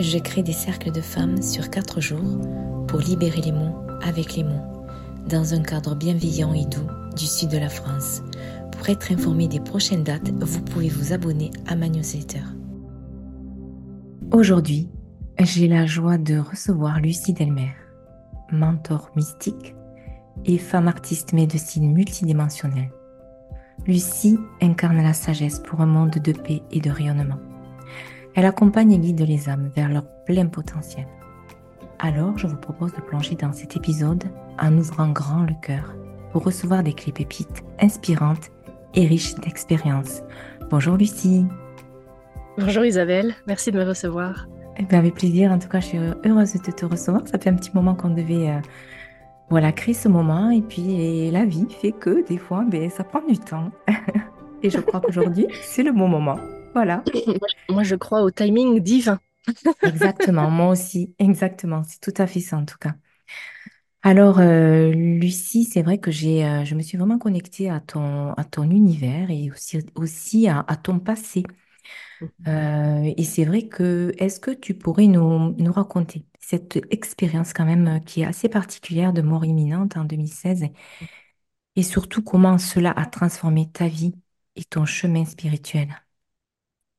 je crée des cercles de femmes sur quatre jours pour libérer les mots avec les mots, dans un cadre bienveillant et doux du sud de la France. Pour être informé des prochaines dates, vous pouvez vous abonner à ma newsletter. Aujourd'hui, j'ai la joie de recevoir Lucie Delmer, mentor mystique et femme artiste médecine multidimensionnelle. Lucie incarne la sagesse pour un monde de paix et de rayonnement. Elle accompagne et guide les âmes vers leur plein potentiel. Alors, je vous propose de plonger dans cet épisode en ouvrant grand le cœur pour recevoir des clés pépites inspirantes et riches d'expériences. Bonjour Lucie. Bonjour Isabelle, merci de me recevoir. Eh bien, avec plaisir, en tout cas, je suis heureuse de te recevoir. Ça fait un petit moment qu'on devait euh, voilà, créer ce moment et puis la vie fait que des fois, ben, ça prend du temps. et je crois qu'aujourd'hui, c'est le bon moment. Voilà. Moi, je crois au timing divin. Exactement, moi aussi, exactement. C'est tout à fait ça en tout cas. Alors, euh, Lucie, c'est vrai que j'ai, euh, je me suis vraiment connectée à ton, à ton univers et aussi, aussi à, ton passé. Mhm. Euh, et c'est vrai que, est-ce que tu pourrais nous, nous raconter cette expérience quand même qui est assez particulière de mort imminente en 2016 et surtout comment cela a transformé ta vie et ton chemin spirituel?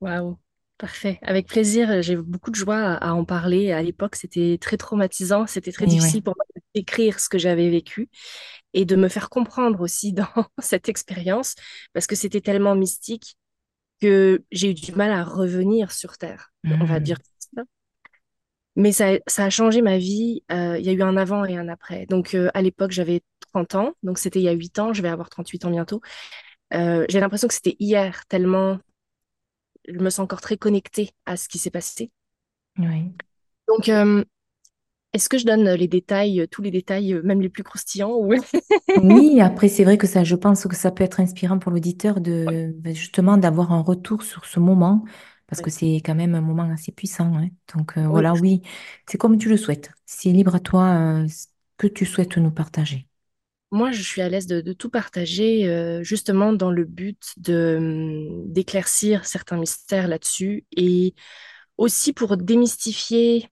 Waouh, parfait. Avec plaisir, j'ai beaucoup de joie à, en parler. À l'époque, c'était très traumatisant, c'était très difficile pour moi d'écrire ce que j'avais vécu et de me faire comprendre aussi dans cette expérience parce que c'était tellement mystique que j'ai eu du mal à revenir sur Terre, on va mmh. dire ça. Mais ça, a changé ma vie. Euh, il y a eu un avant et un après. Donc, euh, à l'époque, j'avais 30 ans. Donc, c'était il y a 8 ans. Je vais avoir 38 ans bientôt. Euh, j'ai l'impression que c'était hier, tellement je me sens encore très connectée à ce qui s'est passé. Oui. Donc, euh, est-ce que je donne les détails, tous les détails, euh, même les plus croustillants Oui, après, c'est vrai que ça, je pense que ça peut être inspirant pour l'auditeur de ben, justement d'avoir un retour sur ce moment, parce que c'est quand même un moment assez puissant. Hein. Donc euh, voilà, oui, c'est comme tu le souhaites. C'est libre à toi que tu souhaites nous partager moi, je suis à l'aise de, tout partager, euh, justement dans le but de hum, d'éclaircir certains mystères là-dessus et aussi pour démystifier,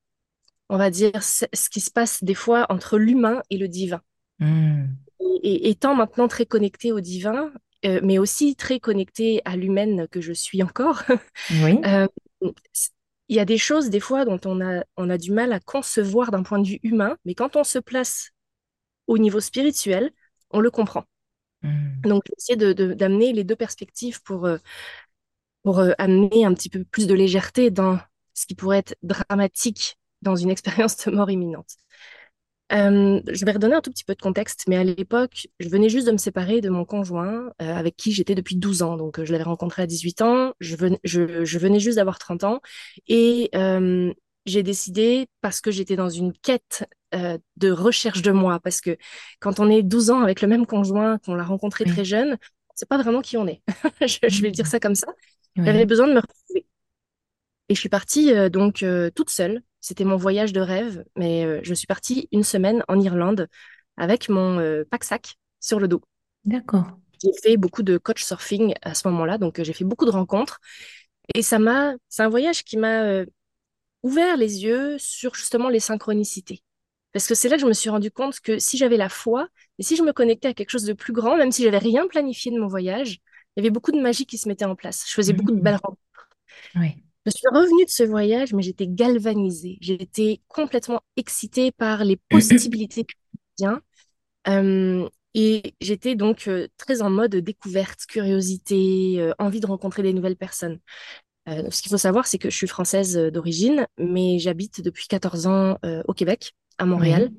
on va dire, ce, qui se passe des fois entre l'humain et le divin. Mmh. Et, étant maintenant très connectée au divin, euh, mais aussi très connectée à l'humaine que je suis encore, oui. Euh, il y a des choses des fois dont on a, on a du mal à concevoir d'un point de vue humain, mais quand on se place au niveau spirituel, on le comprend. Hmm. Donc, essayé d'amener les deux perspectives pour, euh, pour euh, amener un petit peu plus de légèreté dans ce qui pourrait être dramatique dans une expérience de mort imminente. Euh, je vais redonner un tout petit peu de contexte, mais à l'époque, je venais juste de me séparer de mon conjoint avec qui j'étais depuis 12 ans. Donc, je l'avais rencontré à 18 ans, je venais, je, je venais juste d'avoir 30 ans et j'ai décidé, parce que j'étais dans une quête euh, de recherche de moi, parce que quand on est 12 ans avec le même conjoint, qu'on l'a rencontré très jeune, c'est pas vraiment qui on est. je, vais dire ça comme ça. J'avais besoin de me retrouver. Et je suis partie euh, donc euh, toute seule. C'était mon voyage de rêve, mais je suis partie une semaine en Irlande avec mon pack-sac sur le dos. D'accord. J'ai fait beaucoup de coach surfing à ce moment-là, donc j'ai fait beaucoup de rencontres. Et ça m'a, c'est un voyage qui m'a ouvert les yeux sur justement les synchronicités. Parce que c'est là que je me suis rendu compte que si j'avais la foi, et si je me connectais à quelque chose de plus grand, même si j'avais rien planifié de mon voyage, il y avait beaucoup de magie qui se mettait en place. Je faisais beaucoup de belles rencontres. Oui. Je suis revenue de ce voyage, mais j'étais galvanisée. J'étais complètement excitée par les possibilités quotidiennes. Euh, et j'étais donc euh, très en mode découverte, curiosité, euh, envie de rencontrer des nouvelles personnes. Euh, ce qu'il faut savoir, c'est que je suis française euh, d'origine, mais j'habite depuis 14 ans euh, au Québec, à Montréal.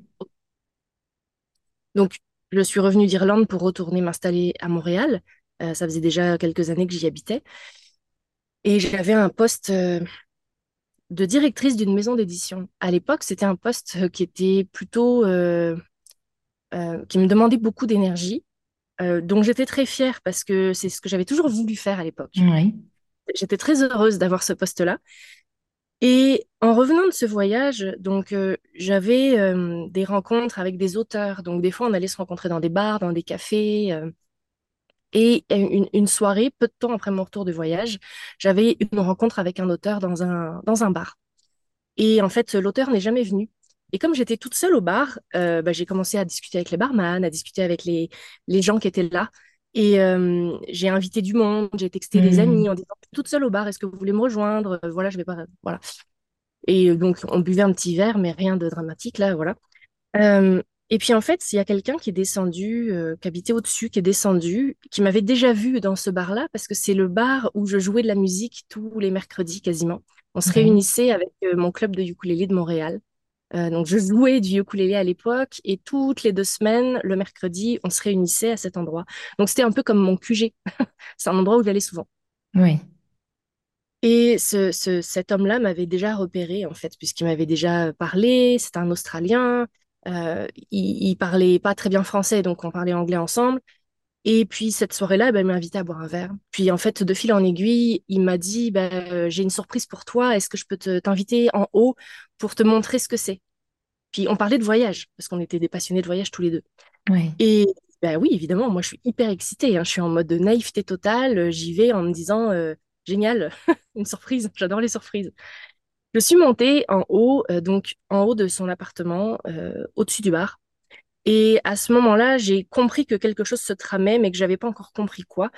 Donc, je suis revenue d'Irlande pour retourner m'installer à Montréal. ça faisait déjà quelques années que j'y habitais. Et j'avais un poste de directrice d'une maison d'édition. À l'époque, c'était un poste qui était plutôt... qui me demandait beaucoup d'énergie. donc, j'étais très fière parce que c'est ce que j'avais toujours voulu faire à l'époque. Oui. J'étais très heureuse d'avoir ce poste-là. Et en revenant de ce voyage, donc euh, j'avais euh, des rencontres avec des auteurs. Donc des fois, on allait se rencontrer dans des bars, dans des cafés. Euh, et une, soirée, peu de temps après mon retour de voyage, j'avais une rencontre avec un auteur dans un, dans un bar. Et en fait, l'auteur n'est jamais venu. Et comme j'étais toute seule au bar, bah, j'ai commencé à discuter avec les barman, à discuter avec les, les gens qui étaient là. Et euh, j'ai invité du monde, j'ai texté des amis hmm. en disant toute seule au bar, est-ce que vous voulez me rejoindre? Voilà, je vais pas. Voilà. Et donc, on buvait un petit verre, mais rien de dramatique là, voilà. Et puis en fait, il y a quelqu'un qui est descendu, euh, qui habitait au-dessus, qui est descendu, qui m'avait déjà vu dans ce bar-là, parce que c'est le bar où je jouais de la musique tous les mercredis quasiment. On se réunissait avec euh, mon club de ukulélé de Montréal. Euh, donc je jouais du ukulélé à l'époque et toutes les deux semaines, le mercredi, on se réunissait à cet endroit. Donc c'était un peu comme mon QG. c'est un endroit où j'allais souvent. Oui. Et ce, cet homme-là m'avait déjà repéré, en fait, puisqu'il m'avait déjà parlé. C'est un Australien. Euh, il, parlait pas très bien français, donc on parlait anglais ensemble. Et puis cette soirée-là, ben, il m'a invité à boire un verre. Puis en fait, de fil en aiguille, il m'a dit ben, euh, J'ai une surprise pour toi, est-ce que je peux t'inviter en haut pour te montrer ce que c'est? Puis on parlait de voyage, parce qu'on était des passionnés de voyage tous les deux. Et ben, oui, évidemment, moi je suis hyper excitée. Hein. Je suis en mode de naïveté totale. J'y vais en me disant euh, Génial, une surprise, j'adore les surprises. Je suis montée en haut, euh, donc en haut de son appartement, euh, au-dessus du bar. Et à ce moment-là, j'ai compris que quelque chose se tramait, mais que j'avais pas encore compris quoi.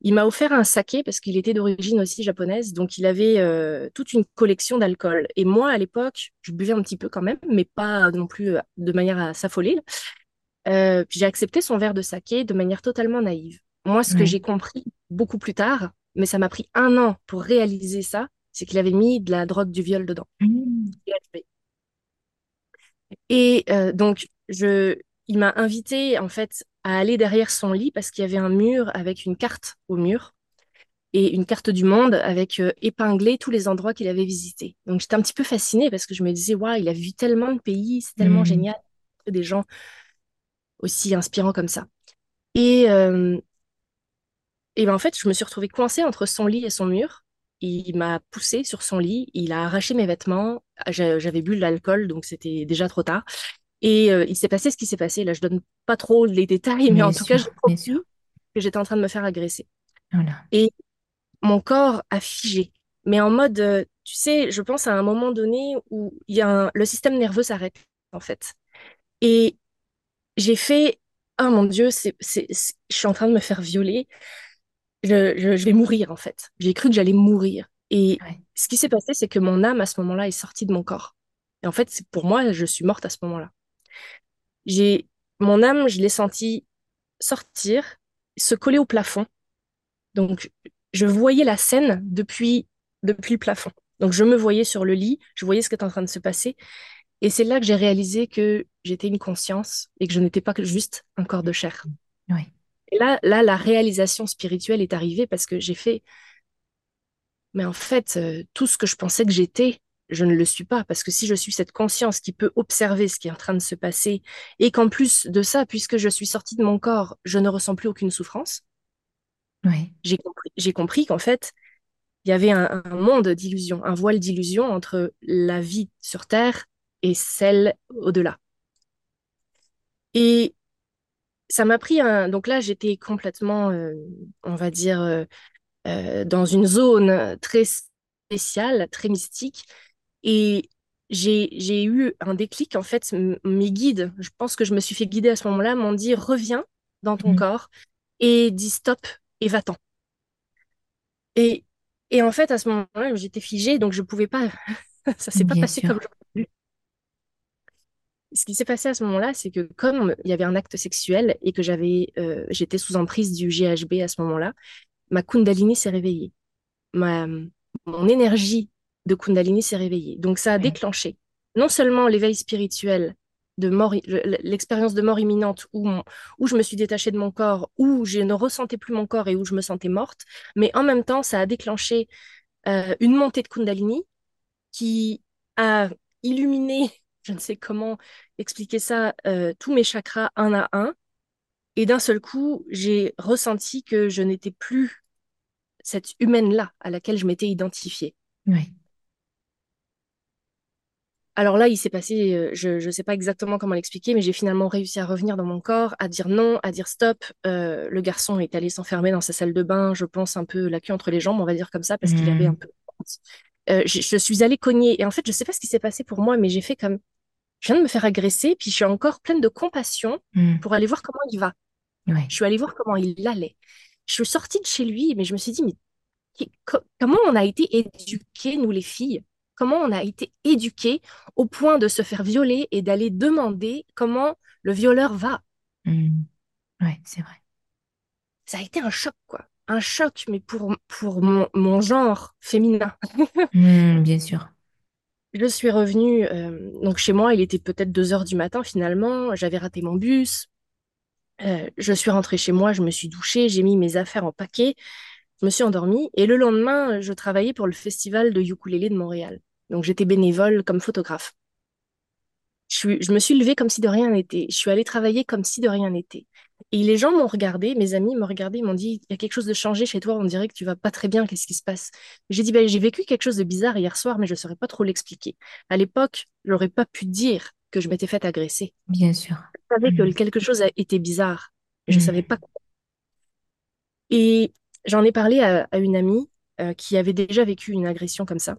Il m'a offert un saké parce qu'il était d'origine aussi japonaise, donc il avait euh, toute une collection d'alcool. Et moi, à l'époque, je buvais un petit peu quand même, mais pas non plus de manière à s'affoler. puis j'ai accepté son verre de saké de manière totalement naïve. Moi, ce que j'ai compris beaucoup plus tard, mais ça m'a pris un an pour réaliser ça, c'est qu'il avait mis de la drogue du viol dedans. Mmh. Et euh, donc, je, il m'a invité en fait à aller derrière son lit parce qu'il y avait un mur avec une carte au mur et une carte du monde avec euh, épinglé tous les endroits qu'il avait visités. Donc j'étais un petit peu fascinée parce que je me disais, waouh, il a vu tellement de pays, c'est tellement mmh. génial, des gens aussi inspirants comme ça. Et, euh, et ben en fait, je me suis retrouvée coincée entre son lit et son mur il m'a poussé sur son lit, il a arraché mes vêtements, j'avais bu de l'alcool, donc c'était déjà trop tard. Et euh, il s'est passé ce qui s'est passé. Là, je donne pas trop les détails, mais en tout cas, j'ai compris que j'étais en train de me faire agresser. Et mon corps a figé. Mais en mode, euh, tu sais, je pense à un moment donné où il y a le système nerveux s'arrête, en fait. Et j'ai fait, oh mon Dieu, c'est, je suis en train de me faire violer je, vais mourir en fait. J'ai cru que j'allais mourir. Et ce qui s'est passé, c'est que mon âme à ce moment-là est sortie de mon corps. Et en fait, pour moi, je suis morte à ce moment-là. J'ai mon âme, je l'ai sentie sortir, se coller au plafond. Donc, je voyais la scène depuis depuis le plafond. Donc, je me voyais sur le lit, je voyais ce qui était en train de se passer. Et c'est là que j'ai réalisé que j'étais une conscience et que je n'étais pas juste un corps de chair. Oui. Et là, là, la réalisation spirituelle est arrivée parce que j'ai fait, mais en fait, euh, tout ce que je pensais que j'étais, je ne le suis pas. Parce que si je suis cette conscience qui peut observer ce qui est en train de se passer, et qu'en plus de ça, puisque je suis sortie de mon corps, je ne ressens plus aucune souffrance, j'ai compris, compris qu'en fait, il y avait un, un monde d'illusion, un voile d'illusion entre la vie sur Terre et celle au-delà. Et ça m'a pris un. Donc là, j'étais complètement, euh, on va dire, euh, euh, dans une zone très spéciale, très mystique. Et j'ai eu un déclic. En fait, mes guides, je pense que je me suis fait guider à ce moment-là, m'ont dit reviens dans ton mmh. corps et dis stop et va-t'en. Et, et en fait, à ce moment-là, j'étais figée, donc je pouvais pas. ça s'est pas passé comme je ce qui s'est passé à ce moment-là, c'est que comme il y avait un acte sexuel et que j'avais, euh, j'étais sous emprise du GHB à ce moment-là, ma Kundalini s'est réveillée. Ma, mon énergie de Kundalini s'est réveillée. Donc ça a déclenché non seulement l'éveil spirituel de mort, l'expérience de mort imminente où, où je me suis détachée de mon corps, où je ne ressentais plus mon corps et où je me sentais morte, mais en même temps, ça a déclenché euh, une montée de Kundalini qui a illuminé je ne sais comment expliquer ça, euh, tous mes chakras un à un. Et d'un seul coup, j'ai ressenti que je n'étais plus cette humaine-là à laquelle je m'étais identifiée. Oui. Alors là, il s'est passé, euh, je ne sais pas exactement comment l'expliquer, mais j'ai finalement réussi à revenir dans mon corps, à dire non, à dire stop. Euh, le garçon est allé s'enfermer dans sa salle de bain, je pense un peu la queue entre les jambes, on va dire comme ça, parce qu'il avait un mmh. peu je, je, suis allée cogner. Et en fait, je sais pas ce qui s'est passé pour moi, mais j'ai fait comme, je viens de me faire agresser, puis je suis encore pleine de compassion hmm. pour aller voir comment il va. Je suis allée voir comment il allait. Je suis sortie de chez lui, mais je me suis dit, mais comment on a été éduqués, nous les filles? Comment on a été éduqués au point de se faire violer et d'aller demander comment le violeur va hmm. Ouais, c'est vrai. Ça a été un choc, quoi. Un choc, mais pour, pour mon, mon genre féminin. Hmm, bien sûr. Je suis revenue euh, donc chez moi, il était peut-être 2 heures du matin finalement, j'avais raté mon bus. Euh, je suis rentrée chez moi, je me suis douchée, j'ai mis mes affaires en paquet, je me suis endormie et le lendemain, je travaillais pour le festival de ukulélé de Montréal. Donc j'étais bénévole comme photographe. Je, je me suis levée comme si de rien n'était. Je suis allée travailler comme si de rien n'était. Et les gens m'ont regardé, mes amis m'ont regardé, ils m'ont dit, il y a quelque chose de changé chez toi, on dirait que tu vas pas très bien, qu'est-ce qui se passe J'ai dit, ben, j'ai vécu quelque chose de bizarre hier soir, mais je ne saurais pas trop l'expliquer. À l'époque, je n'aurais pas pu dire que je m'étais fait agresser. Bien sûr. Je savais que mm. quelque chose a été bizarre, mais je ne mm. savais pas quoi. Et j'en ai parlé à, une amie euh, qui avait déjà vécu une agression comme ça.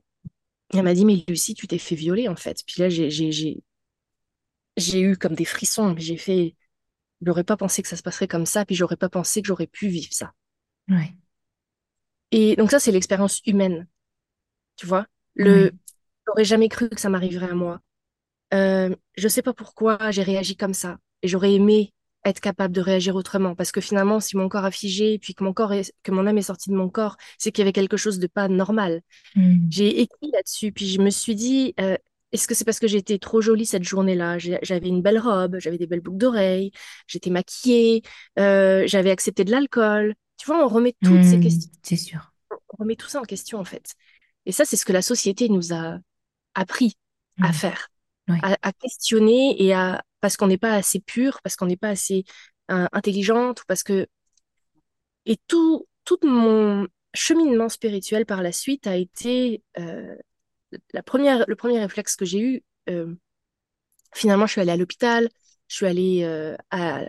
Elle m'a dit, mais Lucie, tu t'es fait violer en fait. Puis là, j'ai eu comme des frissons, j'ai fait j'aurais pas pensé que ça se passerait comme ça, puis j'aurais pas pensé que j'aurais pu vivre ça. Ouais. Et donc ça, c'est l'expérience humaine. Tu vois? Le, j'aurais jamais cru que ça m'arriverait à moi. Euh, je sais pas pourquoi j'ai réagi comme ça. Et j'aurais aimé être capable de réagir autrement. Parce que finalement, si mon corps a figé, puis que mon corps est, que mon âme est sortie de mon corps, c'est qu'il y avait quelque chose de pas normal. Hmm. J'ai écrit là-dessus, puis je me suis dit, euh, est-ce que c'est parce que j'étais trop jolie cette journée-là? J'avais une belle robe, j'avais des belles boucles d'oreilles, j'étais maquillée, euh, j'avais accepté de l'alcool. Tu vois, on remet toutes ces mmh, questions. C'est sûr. On remet tout ça en question, en fait. Et ça, c'est ce que la société nous a appris à mmh. faire, à, questionner et à parce qu'on n'est pas assez pur, parce qu'on n'est pas assez euh, intelligente, ou parce que et tout tout mon cheminement spirituel par la suite a été euh, la première, le premier réflexe que j'ai eu, euh, finalement, je suis allée à l'hôpital, je suis allée à,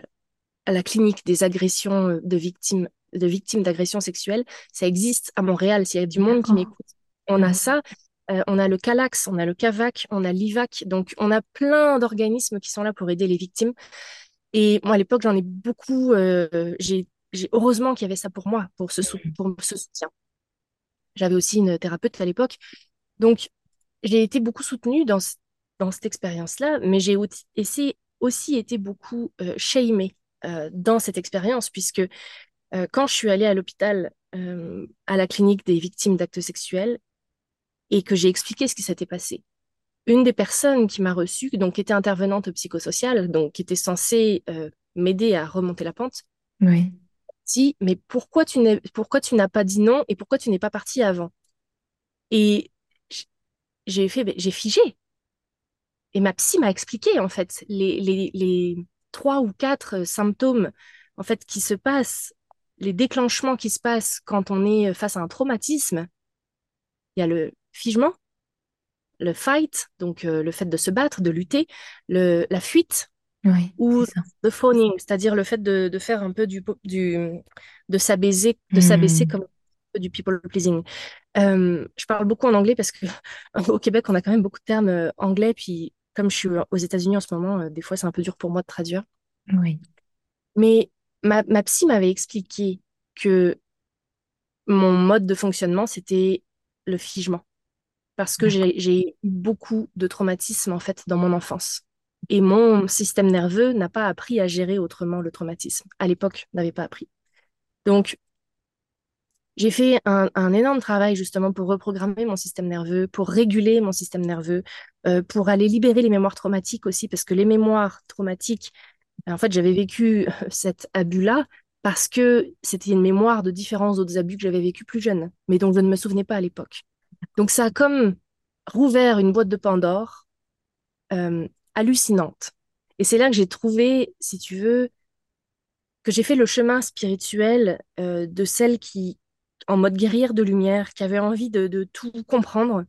à, la clinique des agressions de victimes de victimes d'agressions sexuelles. Ça existe à Montréal. S'il y a du monde qui m'écoute, on a ça. On a le CALAX, on a le CAVAC, on a l'IVAC. Donc, on a plein d'organismes qui sont là pour aider les victimes. Et moi, à l'époque, j'en ai beaucoup. j'ai heureusement qu'il y avait ça pour moi, pour ce, soutien. J'avais aussi une thérapeute à l'époque donc, j'ai été beaucoup soutenue dans, cette expérience-là, mais j'ai aussi, été beaucoup euh, shamée euh, dans cette expérience, puisque euh, quand je suis allée à l'hôpital, euh, à la clinique des victimes d'actes sexuels, et que j'ai expliqué ce qui s'était passé, une des personnes qui m'a reçue, donc qui était intervenante psychosociale, donc qui était censée m'aider à remonter la pente, oui. dit mais pourquoi tu n'as pourquoi tu n'as pas dit non et pourquoi tu n'es pas partie avant? Et j'ai fait, ben, j'ai figé. Et ma psy m'a expliqué, en fait, les, les, les trois ou quatre euh, symptômes, en fait, qui se passent, les déclenchements qui se passent quand on est face à un traumatisme. Il y a le figement, le fight, donc euh, le fait de se battre, de lutter, le, la fuite, ou le phoning, c'est-à-dire le fait de, de, faire un peu du, du de s'abaisser, de s'abaisser hmm. comme du people pleasing. Euh, je parle beaucoup en anglais parce que au Québec, on a quand même beaucoup de termes euh, anglais. Puis comme je suis aux États-Unis en ce moment, euh, des fois, c'est un peu dur pour moi de traduire. Oui. Mais ma, ma psy m'avait expliqué que mon mode de fonctionnement, c'était le figement. Parce que j'ai eu beaucoup de traumatismes, en fait, dans mon enfance. Et mon système nerveux n'a pas appris à gérer autrement le traumatisme. À l'époque, n'avait pas appris. Donc, j'ai fait un, énorme travail justement pour reprogrammer mon système nerveux, pour réguler mon système nerveux, euh, pour aller libérer les mémoires traumatiques aussi, parce que les mémoires traumatiques, en fait, j'avais vécu cet abus-là parce que c'était une mémoire de différents autres abus que j'avais vécu plus jeune, mais dont je ne me souvenais pas à l'époque. Donc ça a comme rouvert une boîte de Pandore euh, hallucinante. Et c'est là que j'ai trouvé, si tu veux, que j'ai fait le chemin spirituel euh, de celle qui, en mode guerrière de lumière, qui avait envie de, tout comprendre,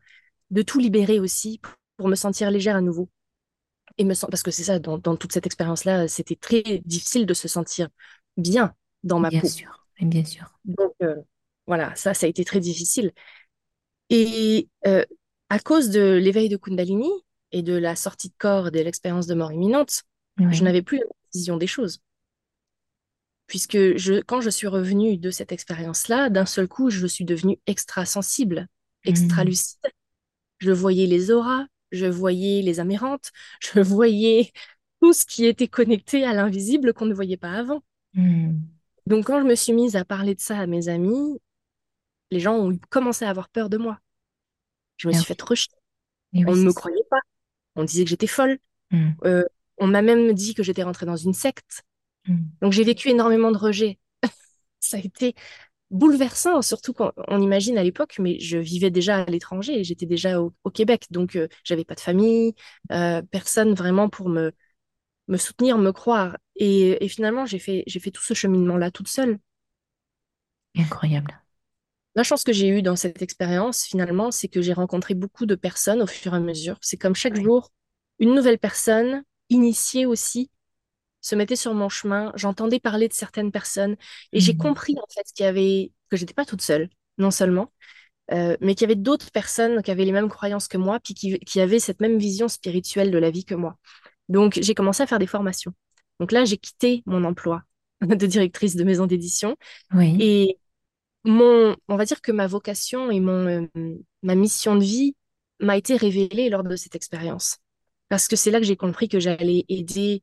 de tout libérer aussi pour me sentir légère à nouveau. Et me parce que c'est ça, dans, toute cette expérience-là, c'était très difficile de se sentir bien dans ma bien peau. Sûr, bien sûr. Donc euh, voilà, ça, ça a été très difficile. Et euh, à cause de l'éveil de Kundalini et de la sortie de corps et de l'expérience de mort imminente, je n'avais plus la vision des choses. Puisque je, quand je suis revenue de cette expérience-là, d'un seul coup, je suis devenue extra sensible, extra Mm. lucide. Je voyais les auras, je voyais les amérantes, je voyais tout ce qui était connecté à l'invisible qu'on ne voyait pas avant. Mm. Donc quand je me suis mise à parler de ça à mes amis, les gens ont commencé à avoir peur de moi. Je me Ah suis fait oui. rejeter. Et oui, On ne me ça. croyait pas. On disait que j'étais folle. Mm. Euh, on m'a même dit que j'étais rentrée dans une secte. Mm. Donc j'ai vécu énormément de rejet. Ça a été bouleversant, surtout quand on imagine à l'époque, mais je vivais déjà à l'étranger, j'étais déjà au, au Québec, donc euh, j'avais pas de famille, euh, personne vraiment pour me, me soutenir, me croire. Et, et finalement, j'ai fait, j'ai fait tout ce cheminement-là toute seule. Incroyable. La chance que j'ai eue dans cette expérience, finalement, c'est que j'ai rencontré beaucoup de personnes au fur et à mesure. C'est comme chaque jour, une nouvelle personne, initiée aussi, se mettait sur mon chemin. J'entendais parler de certaines personnes et j'ai Mm. compris en fait qu'il y avait que j'étais pas toute seule, non seulement, euh, mais qu'il y avait d'autres personnes qui avaient les mêmes croyances que moi, puis qui, qui avaient cette même vision spirituelle de la vie que moi. Donc j'ai commencé à faire des formations. Donc là, j'ai quitté mon emploi de directrice de maison d'édition Oui. et mon, on va dire que ma vocation et mon, euh, ma mission de vie m'a été révélée lors de cette expérience. Parce que c'est là que j'ai compris que j'allais aider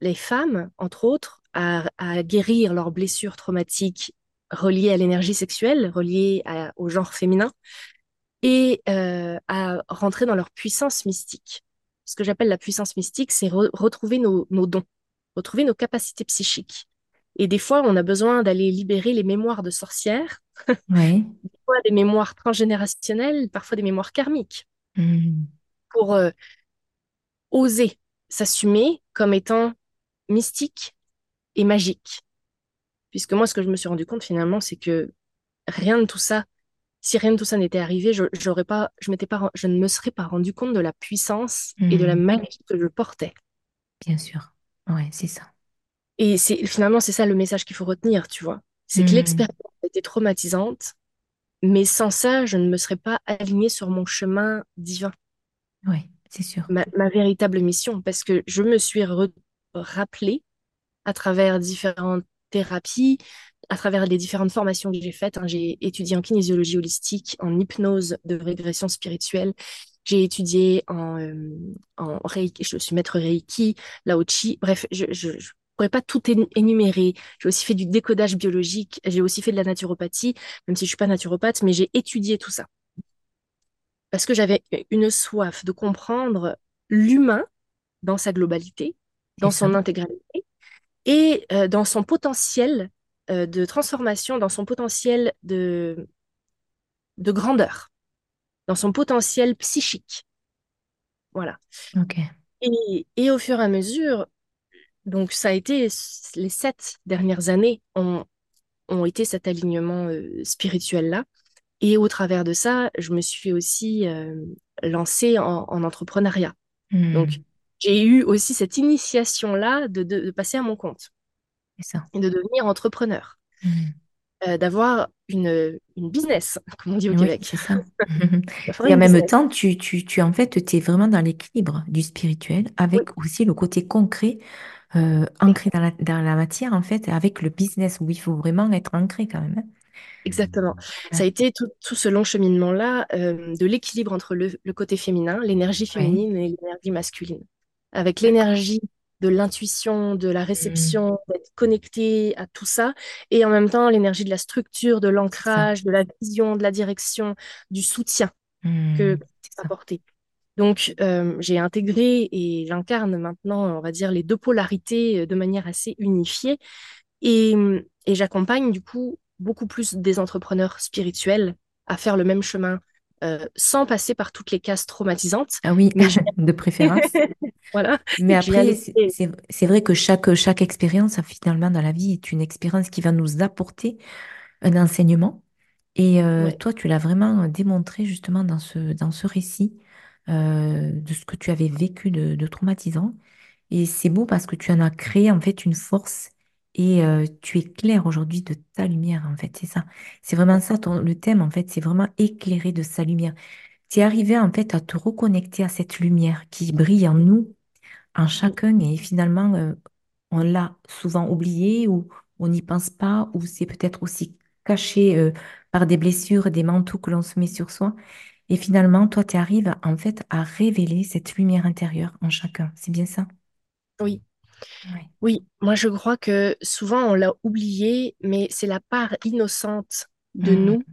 les femmes, entre autres, à, à guérir leurs blessures traumatiques reliées à l'énergie sexuelle, reliées à- au genre féminin, et euh, à rentrer dans leur puissance mystique. Ce que j'appelle la puissance mystique, c'est re- retrouver nos, nos dons, retrouver nos capacités psychiques. Et des fois, on a besoin d'aller libérer les mémoires de sorcières, Oui. parfois des mémoires transgénérationnelles, parfois des mémoires karmiques, Mm. pour euh, oser s'assumer comme étant mystique et magique. Puisque moi, ce que je me suis rendu compte finalement, c'est que rien de tout ça, si rien de tout ça n'était arrivé, je, j'aurais pas, je m'étais pas, je ne me serais pas rendu compte de la puissance et de la Mm. magie que je portais. Bien sûr. Ouais, c'est ça. Et c'est finalement, c'est ça le message qu'il faut retenir, tu vois. C'est que Mm. l'expérience a été traumatisante, mais sans ça, je ne me serais pas alignée sur mon chemin divin, Ouais, c'est sûr. ma, ma véritable mission, parce que je me suis rappelée à travers différentes thérapies, à travers les différentes formations que j'ai faites. hein. J'ai étudié en kinésiologie holistique, en hypnose de régression spirituelle. J'ai étudié en, euh, en Reiki, je suis maître Reiki, Lao Chi. Bref, je ne pourrais pas tout énu- énumérer. J'ai aussi fait du décodage biologique. J'ai aussi fait de la naturopathie, même si je suis pas naturopathe, mais j'ai étudié tout ça. Parce que j'avais une soif de comprendre l'humain dans sa globalité, dans son intégralité et euh, dans son potentiel euh, de transformation, dans son potentiel de, de grandeur, dans son potentiel psychique. Voilà. Ok. Et, et au fur et à mesure, donc ça a été les sept dernières années ont, ont été cet alignement euh, spirituel-là. Et au travers de ça, je me suis aussi euh, lancée en, en entrepreneuriat. Donc, Mm. j'ai eu aussi cette initiation-là de, de, de passer à mon compte ça. et de devenir entrepreneur. Mm. euh, d'avoir une, une business, comme on dit au Oui, Québec. ça. Et en même business. temps, tu, tu, tu en fait, es vraiment dans l'équilibre du spirituel Oui, avec aussi le côté concret, euh, ancré dans la, dans la matière, en fait, avec le business où il faut vraiment être ancré quand même. hein. exactement. Ça a été tout, tout ce long cheminement-là euh, de l'équilibre entre le, le côté féminin, l'énergie féminine et l'énergie masculine. Avec l'énergie de l'intuition, de la réception, d'être connecté à tout ça, et en même temps l'énergie de la structure, de l'ancrage, de la vision, de la direction, du soutien que Mm. que C'est apportait. Donc, euh, j'ai intégré et j'incarne maintenant, on va dire, les deux polarités euh, de manière assez unifiée. Et, et j'accompagne du coup beaucoup plus des entrepreneurs spirituels à faire le même chemin euh, sans passer par toutes les cases traumatisantes. Ah oui, Mais de préférence. voilà, Mais après, c'est vrai que chaque, chaque expérience, finalement, dans la vie, est une expérience qui va nous apporter un enseignement. Et euh, Ouais, toi, tu l'as vraiment démontré justement dans ce, dans ce récit euh, de ce que tu avais vécu de, traumatisant. Et c'est beau parce que tu en as créé en fait une force et euh, tu éclaires aujourd'hui de ta lumière, en fait, c'est ça. C'est vraiment ça, ton, le thème, en fait, c'est vraiment éclairer de sa lumière. Tu es arrivé, en fait, à te reconnecter à cette lumière qui brille en nous, en chacun, et finalement, euh, on l'a souvent oublié ou on n'y pense pas, ou c'est peut-être aussi caché par des blessures, des manteaux que l'on se met sur soi. Et finalement, toi, tu arrives en fait à révéler cette lumière intérieure en chacun. C'est bien ça? Oui. Oui, moi je crois que souvent on l'a oublié, mais c'est la part innocente de Mmh, nous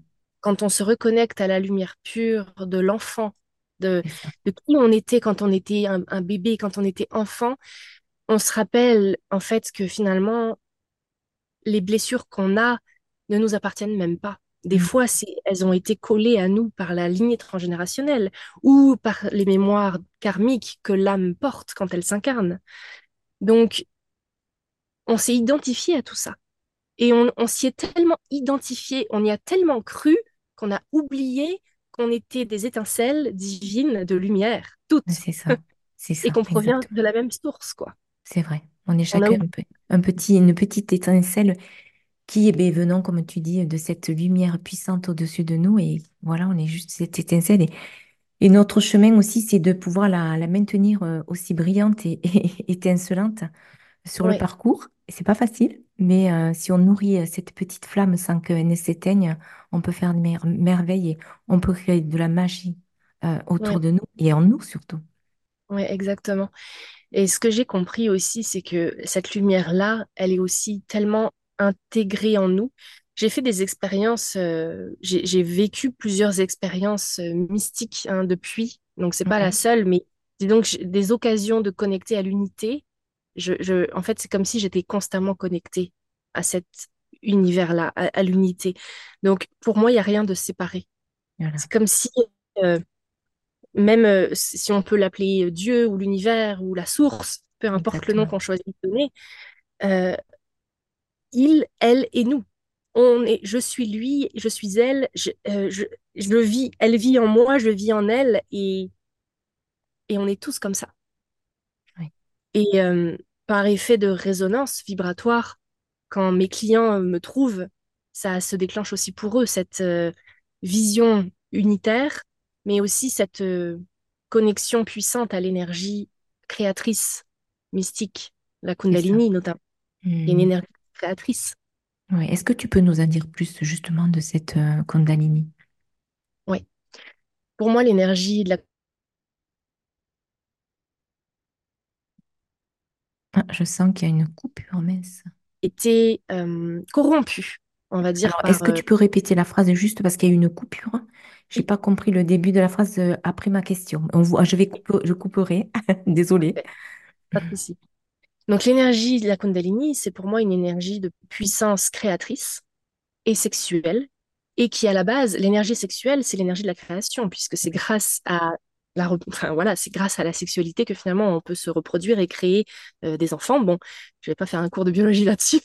quand on se reconnecte à la lumière pure de l'enfant, de, de qui on était quand on était un, un bébé, quand on était enfant. On se rappelle en fait que finalement les blessures qu'on a ne nous appartiennent même pas. Des mmh, fois, elles ont été collées à nous par la lignée transgénérationnelle ou par les mémoires karmiques que l'âme porte quand elle s'incarne. Donc, on s'est identifié à tout ça. Et on, on s'y est tellement identifié, on y a tellement cru qu'on a oublié qu'on était des étincelles divines de lumière, toutes, C'est ça, c'est et ça, qu'on provient de la même source, quoi. C'est vrai. On est On a chacun un petit, une petite étincelle qui est ben, venant, comme tu dis, de cette lumière puissante au-dessus de nous. Et voilà, on est juste cette étincelle. Et, et notre chemin aussi, c'est de pouvoir la, la maintenir euh, aussi brillante et, et étincelante sur le parcours. C'est pas facile, mais euh, si on nourrit euh, cette petite flamme sans qu'elle ne s'éteigne, on peut faire de mer- merveilles et on peut créer de la magie euh, ouais, autour de nous et en nous surtout. ouais, exactement. Et ce que j'ai compris aussi, c'est que cette lumière-là, elle est aussi tellement intégrée en nous. J'ai fait des expériences, euh, j'ai vécu plusieurs expériences euh, mystiques hein, depuis, donc c'est pas la Ouais, seule, mais dis donc des occasions de connecter à l'unité. Je, je, en fait, c'est comme si j'étais constamment connectée à cet univers-là, à, à l'unité. Donc pour moi, il n'y a rien de séparé. voilà, C'est comme si euh, même euh, si on peut l'appeler Dieu ou l'univers ou la source, peu importe le nom qu'on choisit de donner, euh, il, elle et nous. On est, je suis lui, je suis elle, je, euh, je, je vis, elle vit en moi, je vis en elle, et, et on est tous comme ça. Oui, Et euh, par effet de résonance vibratoire, quand mes clients me trouvent, ça se déclenche aussi pour eux, cette euh, vision unitaire, mais aussi cette euh, connexion puissante à l'énergie créatrice, mystique, la. Kundalini notamment. Il y a une Hmm. énergie créatrice. Ouais. Est-ce que tu peux nous en dire plus justement de cette euh, Kundalini? Oui. Pour moi, l'énergie de la Ah, je sens qu'il y a une coupure mince. été euh, corrompue, on va dire, est-ce que euh, tu peux répéter la phrase juste parce qu'il y a eu une coupure? J'ai oui, pas compris le début de la phrase euh, après ma question. On voit, je vais couper, je couperai. Désolée. pas de souci. Donc l'énergie de la Kundalini, c'est pour moi une énergie de puissance créatrice et sexuelle, et qui à la base, l'énergie sexuelle, c'est l'énergie de la création, puisque c'est grâce à la, enfin voilà, c'est grâce à la sexualité que finalement on peut se reproduire et créer euh, des enfants. Bon, je vais pas faire un cours de biologie là-dessus,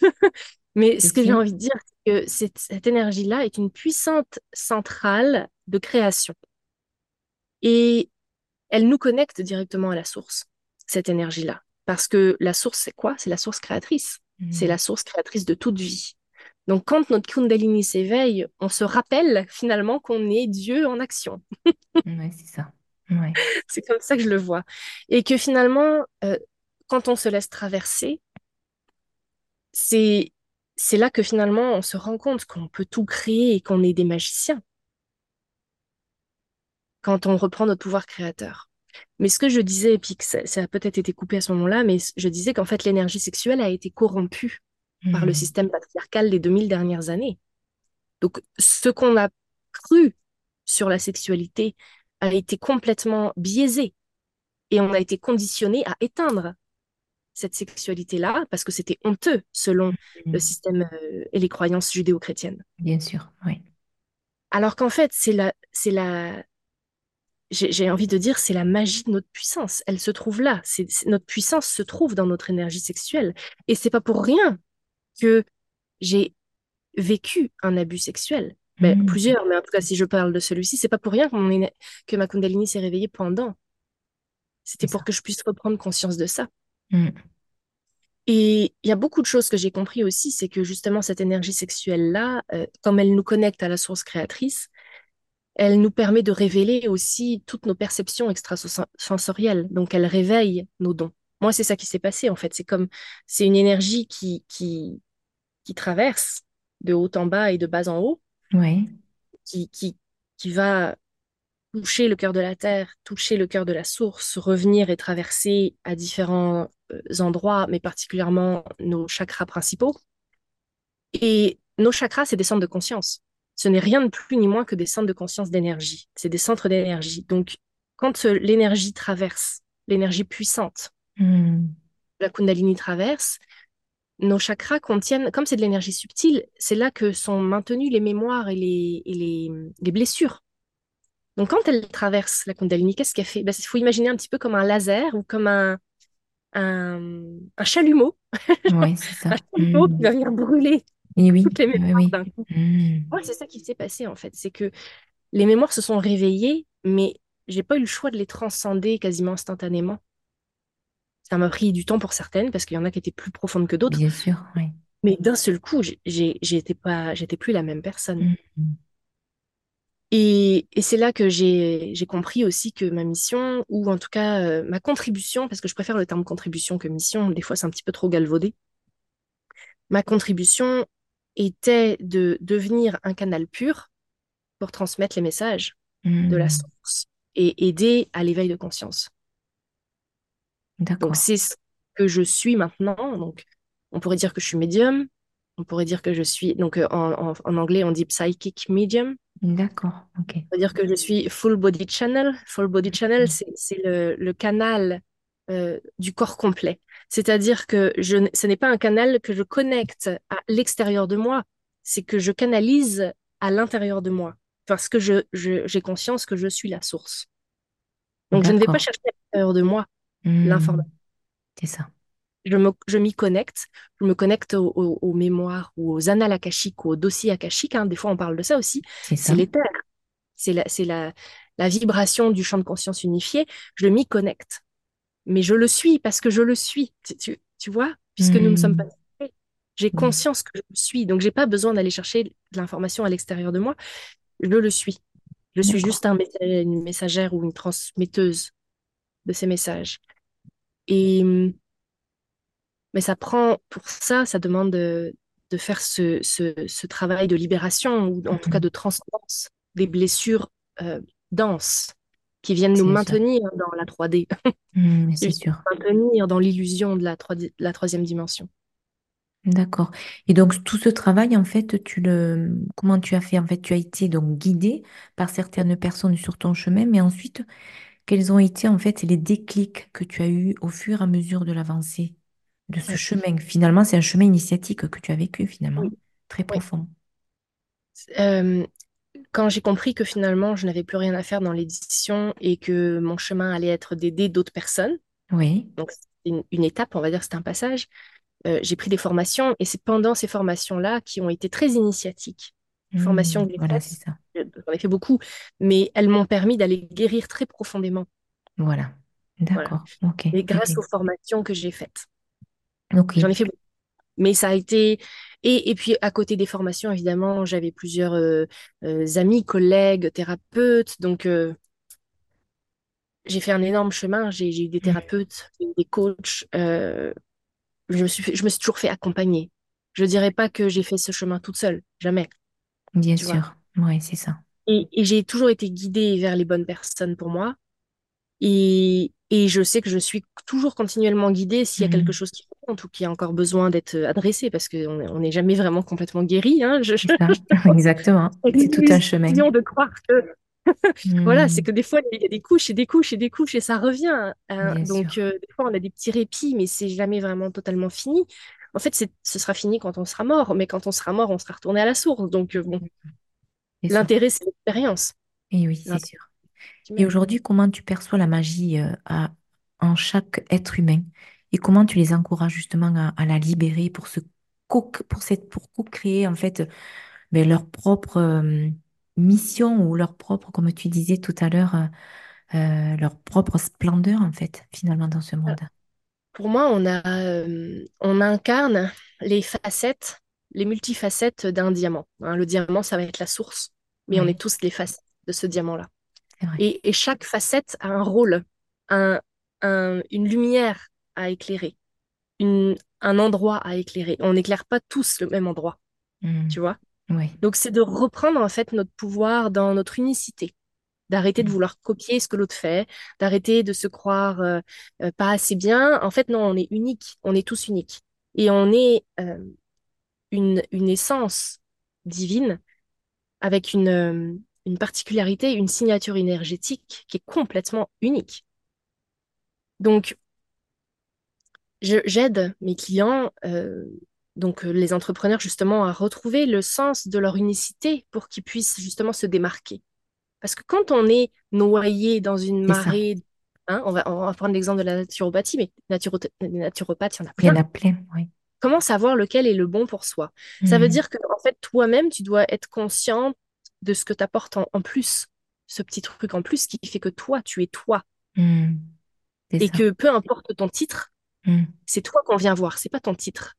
mais ce que j'ai envie de dire, c'est que cette, cette énergie-là est une puissante centrale de création, et elle nous connecte directement à la source, cette énergie-là. Parce que la source, c'est quoi? C'est la source créatrice. C'est Hmm. la source créatrice de toute vie. Donc, quand notre Kundalini s'éveille, on se rappelle finalement qu'on est Dieu en action. Ouais, c'est ça. Ouais, C'est comme ça que je le vois. Et que finalement, euh, quand on se laisse traverser, c'est c'est là que finalement on se rend compte qu'on peut tout créer et qu'on est des magiciens quand on reprend notre pouvoir créateur. Mais ce que je disais, et puis que ça, ça a peut-être été coupé à ce moment-là, mais je disais qu'en fait l'énergie sexuelle a été corrompue par le Hmm. système patriarcal des 2000 dernières années. Donc, ce qu'on a cru sur la sexualité a été complètement biaisé et on a été conditionné à éteindre cette sexualité-là parce que c'était honteux selon le Hmm. système euh, et les croyances judéo-chrétiennes. Bien sûr, oui. Alors qu'en fait, c'est la, c'est la, j'ai envie de dire, c'est la magie de notre puissance. Elle se trouve là. C'est, notre puissance se trouve dans notre énergie sexuelle. Et c'est pas pour rien que j'ai vécu un abus sexuel. Ben, Hmm. plusieurs, mais en tout cas, si je parle de celui-ci, c'est pas pour rien que, ma Kundalini s'est réveillée pendant. C'était pour ça. que je puisse reprendre conscience de ça. Hmm. Et il y a beaucoup de choses que j'ai compris aussi, c'est que justement cette énergie sexuelle-là, euh, comme elle nous connecte à la source créatrice, elle nous permet de révéler aussi toutes nos perceptions extrasensorielles. Donc elle réveille nos dons. Moi, c'est ça qui s'est passé en fait. C'est comme, c'est une énergie qui, qui, qui traverse de haut en bas et de bas en haut, oui. qui, qui, qui va toucher le cœur de la terre, toucher le cœur de la source, revenir et traverser à différents euh, endroits, mais particulièrement nos chakras principaux. Et nos chakras, c'est des centres de conscience. Ce n'est rien de plus ni moins que des centres de conscience d'énergie. C'est des centres d'énergie. Donc, quand euh, l'énergie traverse, l'énergie puissante, hmm. la Kundalini traverse, nos chakras contiennent, comme c'est de l'énergie subtile, c'est là que sont maintenues les mémoires et les, les, les blessures. Donc, quand elle traverse la Kundalini, qu'est-ce qu'elle fait? Ben, Il faut imaginer un petit peu comme un laser ou comme un, un, un chalumeau. Oui, c'est ça. un chalumeau qui va venir brûler et oui, toutes les mémoires oui, d'un coup. Hmm. Ouais, c'est ça qui s'est passé en fait. C'est que les mémoires se sont réveillées, mais j'ai pas eu le choix de les transcender quasiment instantanément. Ça m'a pris du temps pour certaines, parce qu'il y en a qui étaient plus profondes que d'autres. Bien sûr, oui. Mais d'un seul coup, j'étais pas, j'étais plus la même personne. Hmm. Et, et c'est là que j'ai compris aussi que ma mission, ou en tout cas euh, ma contribution, parce que je préfère le terme contribution que mission, des fois c'est un petit peu trop galvaudé, ma contribution était de devenir un canal pur pour transmettre les messages de la Hmm. source et aider à l'éveil de conscience. Donc c'est ce que je suis maintenant. Donc on pourrait dire que je suis médium, on pourrait dire que je suis, donc euh, en, en, en anglais on dit psychic medium, d'accord, ok. on peut dire que je suis full body channel. Full body channel, c'est c'est le, le canal euh, du corps complet. C'est-à-dire que je, ce n'est pas un canal que je connecte à l'extérieur de moi, c'est que je canalise à l'intérieur de moi, parce que je, je- j'ai conscience que je suis la source. Donc je ne vais pas chercher à l'intérieur de moi Hmm. l'information. C'est ça. Je me, je m'y connecte, je me connecte aux, mémoires ou aux annales akashiques ou aux dossiers akashiques. hein. Des fois, on parle de ça aussi. C'est l'éther, c'est la, c'est la, la vibration du champ de conscience unifié. Je m'y connecte. Mais je le suis parce que je le suis. Tu, tu, tu vois, puisque nous ne sommes pas Hmm. J'ai Oui, conscience que je le suis. Donc, j'ai pas besoin d'aller chercher de l'information à l'extérieur de moi. Je le suis. Je suis juste un une messagère ou une transmetteuse de ces messages. Et, mais ça prend, pour ça, ça demande de, de faire ce, ce, ce travail de libération ou en tout cas Hmm. de transcendance des blessures euh, denses qui viennent nous sûr. maintenir dans la 3D, Hmm, mais qui c'est sûr. maintenir dans l'illusion de la, 3D la troisième dimension. D'accord. Et donc, tout ce travail, en fait, tu le, comment tu as fait? En fait, tu as été donc guidé par certaines personnes sur ton chemin, mais ensuite, quels ont été, en fait, les déclics que tu as eus au fur et à mesure de l'avancée de ce chemin? Finalement, c'est un chemin initiatique que tu as vécu, finalement, Oui, très oui. profond. Euh, quand j'ai compris que finalement je n'avais plus rien à faire dans l'édition et que mon chemin allait être d'aider d'autres personnes, Oui. donc c'est une, une étape, on va dire, c'est un passage, euh, j'ai pris des formations et c'est pendant ces formations-là qui ont été très initiatiques. Les formations Hmm, que j'ai voilà, faites, ça. j'en ai fait beaucoup, mais elles m'ont permis d'aller guérir très profondément. Voilà. Voilà. D'accord. Ok. Et grâce aux formations que j'ai faites, Ok. j'en ai fait beaucoup. Mais ça a été... Et, et puis à côté des formations, évidemment, j'avais plusieurs euh, euh, amis, collègues, thérapeutes. Donc euh, j'ai fait un énorme chemin. J'ai eu des thérapeutes, des coachs. je me suis fait- je me suis toujours fait accompagner. Je dirais pas que j'ai fait ce chemin toute seule, jamais, Bien tu sûr. Oui, c'est ça. Et, et j'ai toujours été guidée vers les bonnes personnes pour moi. Et, et je sais que je suis toujours continuellement guidée s'il y a quelque Hmm, chose qui compte ou qui a encore besoin d'être adressé, parce qu'on n'est jamais vraiment complètement guéri. Hein. Je. Exactement. C'est tout un chemin. de croire que voilà, c'est Hmm, que des fois il y a des couches et des couches et des couches et ça revient. hein. Donc euh, des fois on a des petits répits, mais c'est jamais vraiment totalement fini. En fait, ce sera fini quand on sera mort, mais quand on sera mort, on sera retourné à la source. Donc euh, bon, l'intérêt c'est l'expérience. Et oui, c'est sûr. Et aujourd'hui, comment tu perçois la magie euh, à- en chaque être humain? Et comment tu les encourages justement à, à la libérer pour se co pour cette pour co-créer en fait ben, leur propre euh, mission ou leur propre, comme tu disais tout à l'heure, euh, leur propre splendeur en fait finalement dans ce monde? pour moi, on, a, on incarne les facettes, les multifacettes d'un diamant. Hein. le diamant, ça va être la source, mais on est tous les facettes de ce diamant-là. Et, et, chaque facette a un rôle, un, un, une lumière à éclairer, une, un endroit à éclairer. On n'éclaire pas tous le même endroit, hmm. tu vois? Donc, c'est de reprendre en fait notre pouvoir dans notre unicité d'arrêter de mm. vouloir copier ce que l'autre fait, d'arrêter de se croire euh, euh, pas assez bien. En fait, non, on est unique, on est tous uniques. Et on est euh, une, une essence divine avec une, une particularité, une signature énergétique qui est complètement unique. Donc, j'aide mes clients, donc les entrepreneurs justement, à retrouver le sens de leur unicité pour qu'ils puissent justement se démarquer. Parce que quand on est noyé dans une marée, hein, on, va, on va prendre l'exemple de la naturopathie, mais naturo naturopathes, il y en a plein. Il y en a plein, oui. Comment savoir lequel est le bon pour soi? Ça veut mmh. dire que en fait, toi-même, tu dois être conscient de ce que tu apportes en, plus, ce petit truc en plus qui fait que toi, tu es toi. Mmh. Et que peu importe ton titre, mmh. c'est toi qu'on vient voir, c'est pas ton titre.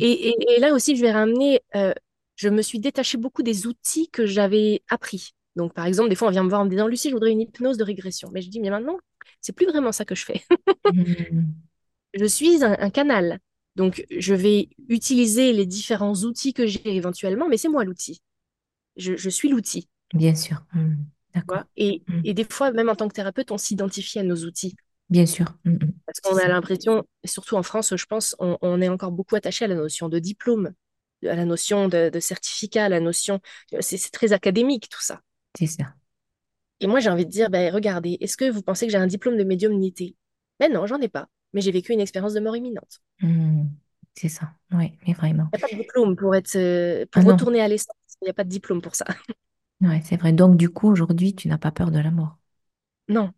Et, et, là aussi, je vais ramener, euh, je me suis détachée beaucoup des outils que j'avais appris. Donc, par exemple, des fois, on vient me voir en me disant Lucie, je voudrais une hypnose de régression. Mais je dis, mais maintenant, c'est plus vraiment ça que je fais. Je suis un, canal. Donc, je vais utiliser les différents outils que j'ai éventuellement, mais c'est moi l'outil. Je, suis l'outil. Bien sûr. Hmm. D'accord. Et, hmm. et, des fois, même en tant que thérapeute, on s'identifie à nos outils. Bien sûr. Parce qu'on a l'impression, surtout en France, je pense, on, est encore beaucoup attaché à la notion de diplôme, à la notion de, de certificat, à la notion. C'est très académique tout ça. C'est ça. Et moi, j'ai envie de dire, ben, regardez, est-ce que vous pensez que j'ai un diplôme de médiumnité? Ben non, j'en ai pas. Mais j'ai vécu une expérience de mort imminente. Mmh. c'est ça, oui, mais vraiment. Il n'y a pas de diplôme pour être euh, pour ah retourner à l'essence. Il n'y a pas de diplôme pour ça. Oui, c'est vrai. Donc, du coup, aujourd'hui, tu n'as pas peur de la mort? Non.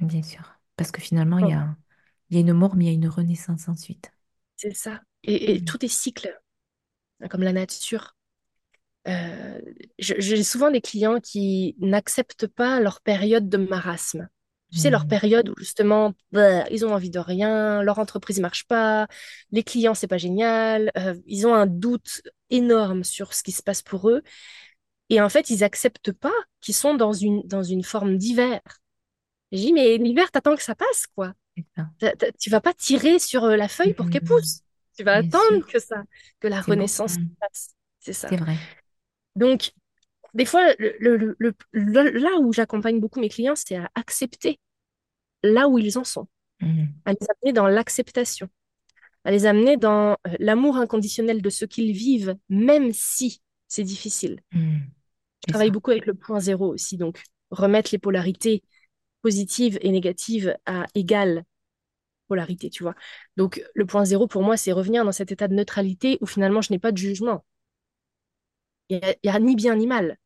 Bien sûr. Parce que finalement, il y a, y a une mort, mais il y a une renaissance ensuite. C'est ça. Et, mmh. tout est cycle, comme la nature. Euh, j'ai souvent des clients qui n'acceptent pas leur période de marasme. Tu sais, leur mmh. période où justement, bah, ils ont envie de rien, leur entreprise marche pas, les clients, c'est pas génial, euh, ils ont un doute énorme sur ce qui se passe pour eux. Et en fait, ils acceptent pas qu'ils sont dans une, dans une forme d'hiver. Je dis, mais l'hiver, t'attends que ça passe, quoi. Tu vas pas tirer sur euh, la feuille pour qu'elle mmh. pousse. Tu vas attendre que ça, que la renaissance mmh. passe. C'est ça. C'est vrai. Donc, des fois, le, là où j'accompagne beaucoup mes clients, c'est à accepter là où ils en sont, mmh. à les amener dans l'acceptation, à les amener dans euh, l'amour inconditionnel de ce qu'ils vivent, même si c'est difficile. Mmh. Je travaille beaucoup avec le point zéro aussi, donc remettre les polarités positives et négatives à égale polarité, tu vois. Donc, le point zéro, pour moi, c'est revenir dans cet état de neutralité où finalement, je n'ai pas de jugement. Il n'y a, ni bien ni mal.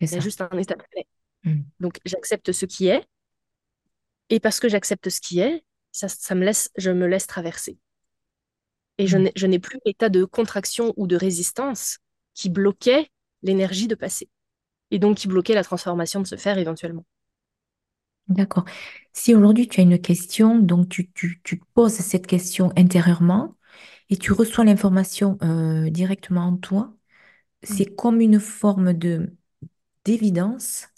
Il y a juste un état de fait. Hmm. Donc, j'accepte ce qui est. Et parce que j'accepte ce qui est, ça, ça, me laisse, je me laisse traverser. Et hmm. je n'ai plus l'état de contraction ou de résistance qui bloquait l'énergie de passer. Et donc qui bloquait la transformation de se faire éventuellement. D'accord. Si aujourd'hui tu as une question, donc tu, tu, tu poses cette question intérieurement et tu reçois l'information euh, directement en toi, c'est mm. comme une forme de d'évidence.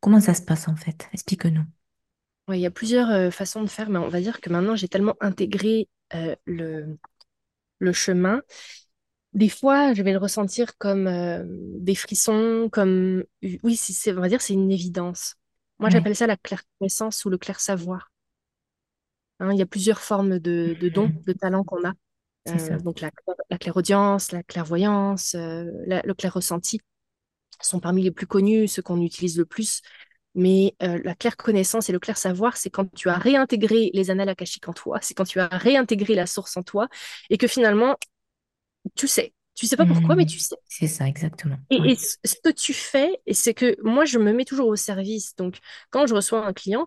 Comment ça se passe en fait? Explique-nous. Il y a plusieurs euh, façons de faire, mais on va dire que maintenant j'ai tellement intégré euh, le, le chemin. Des fois, je vais le ressentir comme euh, des frissons, comme oui, c'est, on va dire c'est une évidence. Moi, j'appelle ça la claire connaissance ou le clair savoir. Hein, il y a plusieurs formes de, de dons, de talents qu'on a. Euh, donc la, la clairaudience, la clairvoyance, euh, le clair ressenti sont parmi les plus connus, ceux qu'on utilise le plus. Mais euh, la claire connaissance et le clair savoir, c'est quand tu as réintégré les annales akashiques en toi, c'est quand tu as réintégré la source en toi et que finalement, tu sais. Tu sais pas pourquoi, mais mmh. tu sais. C'est ça, exactement. Et, ce que tu fais, c'est que moi, je me mets toujours au service. Donc, quand je reçois un client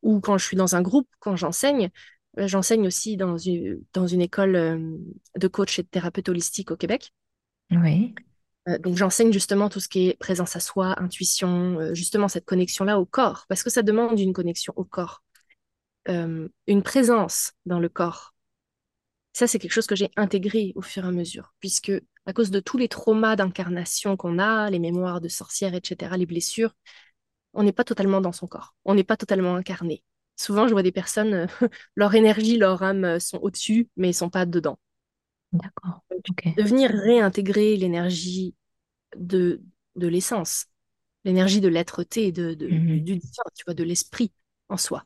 ou quand je suis dans un groupe, quand j'enseigne, euh, j'enseigne aussi dans une, dans une école euh, de coach et de thérapeute holistique au Québec. Oui. Euh, donc j'enseigne justement tout ce qui est présence à soi, intuition, justement cette connexion-là au corps, parce que ça demande une connexion au corps, une présence dans le corps, Ça, c'est quelque chose que j'ai intégré au fur et à mesure, puisque à cause de tous les traumas d'incarnation qu'on a, les mémoires de sorcières, etc., les blessures, on n'est pas totalement dans son corps, on n'est pas totalement incarné. Souvent, je vois des personnes, euh, leur énergie, leur âme euh, sont au-dessus, mais ils sont pas dedans. D'accord. De venir réintégrer l'énergie de, de l'essence, l'énergie de l'être-té, de, de, mm-hmm. du divin, tu vois, de l'esprit en soi.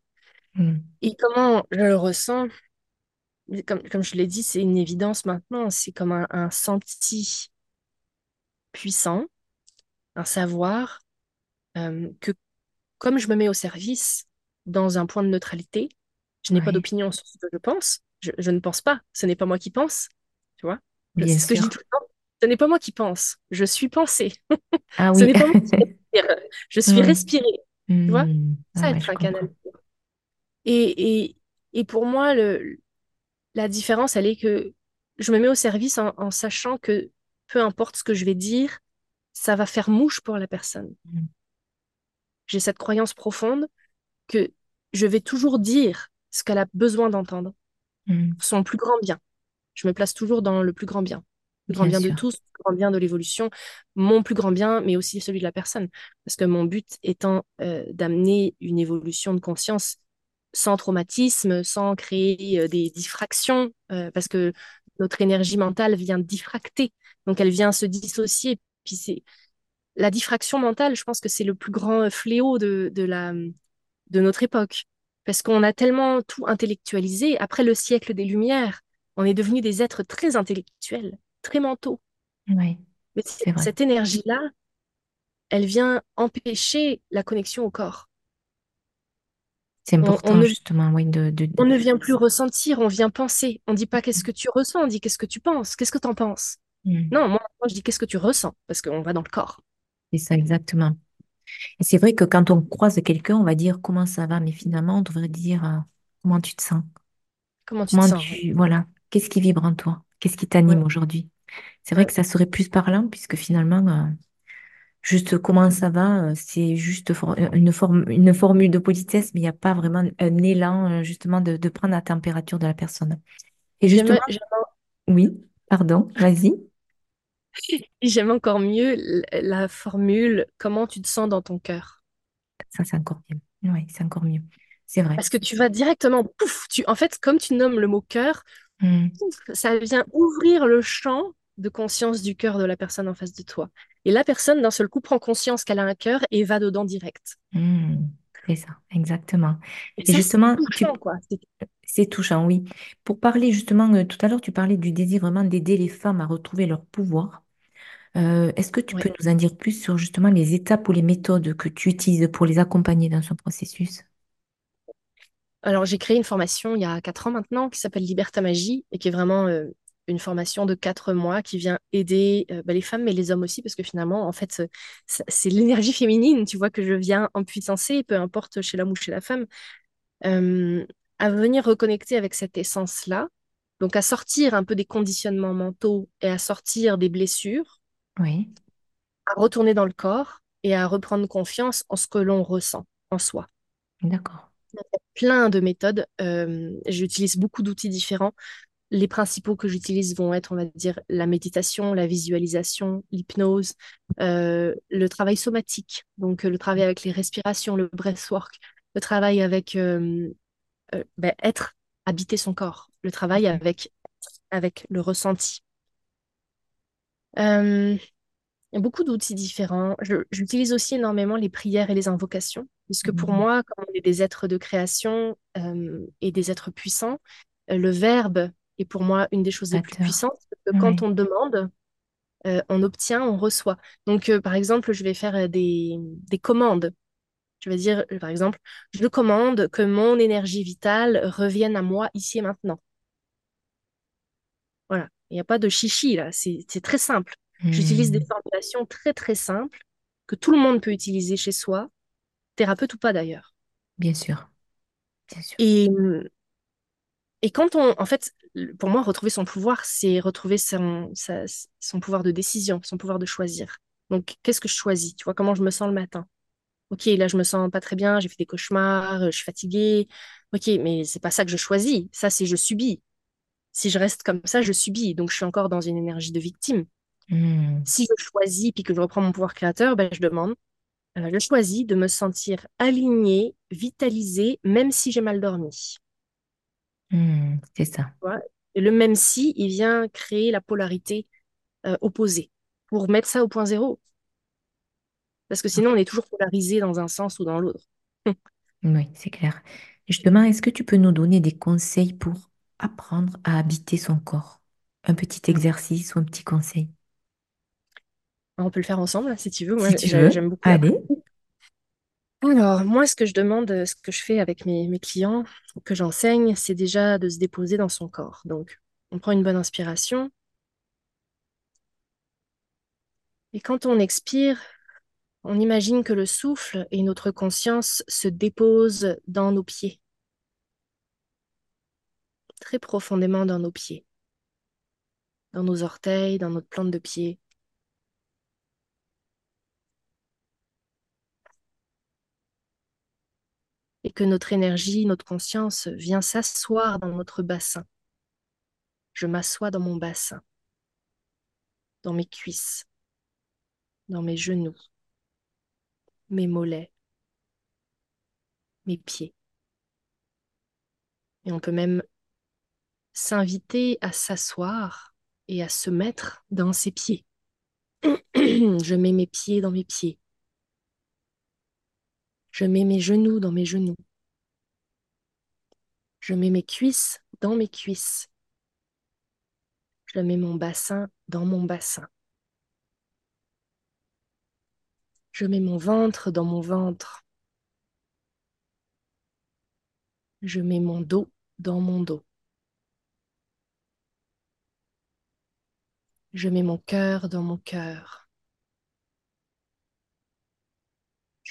Mm. Et comment je le ressens comme, comme je l'ai dit, c'est une évidence maintenant, c'est comme un, senti puissant, un savoir euh, que comme je me mets au service dans un point de neutralité, je n'ai pas d'opinion sur ce que je pense, je, ne pense pas, ce n'est pas moi qui pense, tu vois. Ce que je dis tout le temps, ce n'est pas moi qui pense, je suis pensée. Ah oui. ce n'est pas moi qui respire, je suis respirée, tu vois? Hmm. Ça, ah être un canal. Et, et, et pour moi, le, la différence, elle est que je me mets au service en, sachant que peu importe ce que je vais dire, ça va faire mouche pour la personne. Mm. J'ai cette croyance profonde que je vais toujours dire ce qu'elle a besoin d'entendre, son plus grand bien. Je me place toujours dans le plus grand bien. Le grand bien, de tous, le plus grand bien de l'évolution, mon plus grand bien, mais aussi celui de la personne. Parce que mon but étant euh, d'amener une évolution de conscience sans traumatisme, sans créer euh, des diffractions, euh, parce que notre énergie mentale vient diffracter, donc elle vient se dissocier. Puis c'est la diffraction mentale, je pense que c'est le plus grand fléau de, de, la, de notre époque, parce qu'on a tellement tout intellectualisé. Après le siècle des Lumières, on est devenus des êtres très intellectuels, très mentaux. Oui, Mais cette énergie-là, elle vient empêcher la connexion au corps. C'est important, on, justement, oui. De, On ne vient plus ressentir, on vient penser. On ne dit pas qu'est-ce que tu ressens, on dit qu'est-ce que tu penses, qu'est-ce que tu en penses. Hmm. Non, moi, je dis qu'est-ce que tu ressens, parce qu'on va dans le corps. C'est ça, exactement. Et c'est vrai que quand on croise quelqu'un, on va dire comment ça va, mais finalement, on devrait dire euh, comment tu te sens? Comment tu te sens. Voilà, qu'est-ce qui vibre en toi? Qu'est-ce qui t'anime aujourd'hui? C'est vrai que ça serait plus parlant, puisque finalement, euh, Juste comment ça va, euh, c'est juste euh, une, forme, une formule de politesse, mais il n'y a pas vraiment un élan justement de, prendre la température de la personne. Et justement, oui, pardon, vas-y. J'aime encore mieux la formule comment tu te sens dans ton cœur? Ça, c'est encore mieux. Oui, c'est encore mieux. C'est vrai. Parce que tu vas directement, pouf, tu, en fait, comme tu nommes le mot cœur, mmh. ça vient ouvrir le champ de conscience du cœur de la personne en face de toi. Et la personne, d'un seul coup, prend conscience qu'elle a un cœur et va dedans direct. Mmh, c'est ça, exactement. Et, justement, c'est touchant, oui. Pour parler justement, euh, tout à l'heure, tu parlais du désir vraiment d'aider les femmes à retrouver leur pouvoir. Euh, est-ce que tu peux nous en dire plus sur justement les étapes ou les méthodes que tu utilises pour les accompagner dans ce processus? Alors, j'ai créé une formation il y a quatre ans maintenant qui s'appelle Liberta Magie et qui est vraiment euh, une formation de quatre mois qui vient aider euh, bah, les femmes, mais les hommes aussi, parce que finalement, en fait, c'est l'énergie féminine, tu vois, que je viens en puissancer, peu importe chez l'homme ou chez la femme, euh, à venir reconnecter avec cette essence-là, donc à sortir un peu des conditionnements mentaux et à sortir des blessures, oui. à retourner dans le corps et à reprendre confiance en ce que l'on ressent en soi. D'accord. Plein de méthodes. Euh, j'utilise beaucoup d'outils différents les principaux que j'utilise vont être, on va dire, la méditation, la visualisation, l'hypnose, euh, le travail somatique, donc euh, le travail avec les respirations, le breathwork, le travail avec euh, ben, être, habiter son corps, le travail avec, avec le ressenti. il y a beaucoup d'outils différents. J'utilise aussi énormément les prières et les invocations, puisque pour mmh. moi, comme on est des êtres de création et des êtres puissants, le verbe et pour moi une des choses les plus puissantes. Que quand on demande, euh, on obtient, on reçoit. Donc, euh, par exemple, je vais faire euh, des, des, commandes. Je vais dire, par exemple, je commande que mon énergie vitale revienne à moi ici et maintenant. Voilà, il n'y a pas de chichi là, c'est très simple. J'utilise des hmm. formulations très très simples que tout le monde peut utiliser chez soi, thérapeute ou pas d'ailleurs. Bien sûr. Bien sûr. Et, et quand on, en fait, pour moi, retrouver son pouvoir, c'est retrouver son, son pouvoir de décision, son pouvoir de choisir. Donc, qu'est-ce que je choisis? Tu vois, comment je me sens le matin? Ok, là, je me sens pas très bien, j'ai fait des cauchemars, je suis fatiguée. Ok, mais c'est pas ça que je choisis. Ça, c'est je subis. Si je reste comme ça, je subis, donc je suis encore dans une énergie de victime. Hmm. Si je choisis puis que je reprends mon pouvoir créateur, ben, je demande, je choisis de me sentir alignée, vitalisée, même si j'ai mal dormi. Hmm, c'est ça. Et le même si, il vient créer la polarité euh, opposée pour mettre ça au point zéro. Parce que sinon, on est toujours polarisé dans un sens ou dans l'autre. Oui, c'est clair. Justement, est-ce que tu peux nous donner des conseils pour apprendre à habiter son corps? Un petit exercice ou un petit conseil? On peut le faire ensemble, si tu veux. Moi, Si j'aime beaucoup. Allez. Alors, moi, ce que je demande, ce que je fais avec mes, mes clients, que j'enseigne, c'est déjà de se déposer dans son corps. Donc, on prend une bonne inspiration. Et quand on expire, on imagine que le souffle et notre conscience se déposent dans nos pieds, très profondément dans nos pieds, dans nos orteils, dans notre plante de pied. Que notre énergie, notre conscience vient s'asseoir dans notre bassin. Je m'assois dans mon bassin, dans mes cuisses, dans mes genoux, mes mollets, mes pieds. Et on peut même s'inviter à s'asseoir et à se mettre dans ses pieds. Je mets mes pieds dans mes pieds. Je mets mes genoux dans mes genoux. Je mets mes cuisses dans mes cuisses. Je mets mon bassin dans mon bassin. Je mets mon ventre dans mon ventre. Je mets mon dos dans mon dos. Je mets mon cœur dans mon cœur.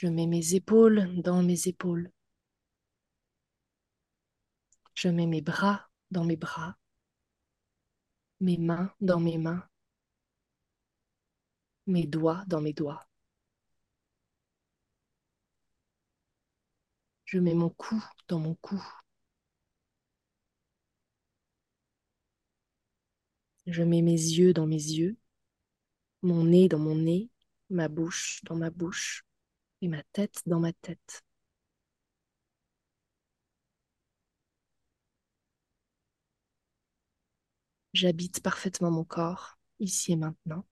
Je mets mes épaules dans mes épaules. Je mets mes bras dans mes bras, mes mains dans mes mains, mes doigts dans mes doigts. Je mets mon cou dans mon cou. Je mets mes yeux dans mes yeux, mon nez dans mon nez, ma bouche dans ma bouche et ma tête dans ma tête. J'habite parfaitement mon corps, ici et maintenant.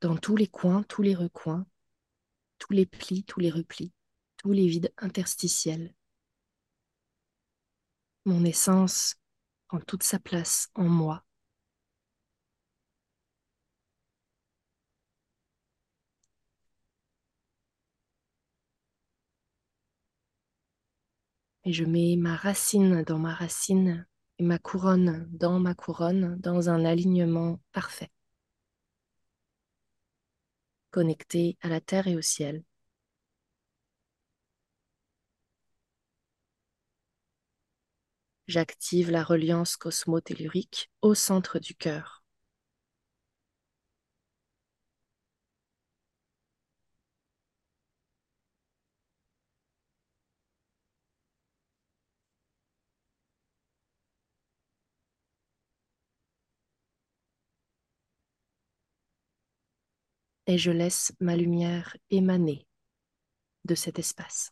Dans tous les coins, tous les recoins, tous les plis, tous les replis, tous les vides interstitiels. Mon essence prend toute sa place en moi. Et je mets ma racine dans ma racine et ma couronne dans ma couronne dans un alignement parfait, connecté à la terre et au ciel. J'active la reliance cosmotellurique au centre du cœur. Et je laisse ma lumière émaner de cet espace.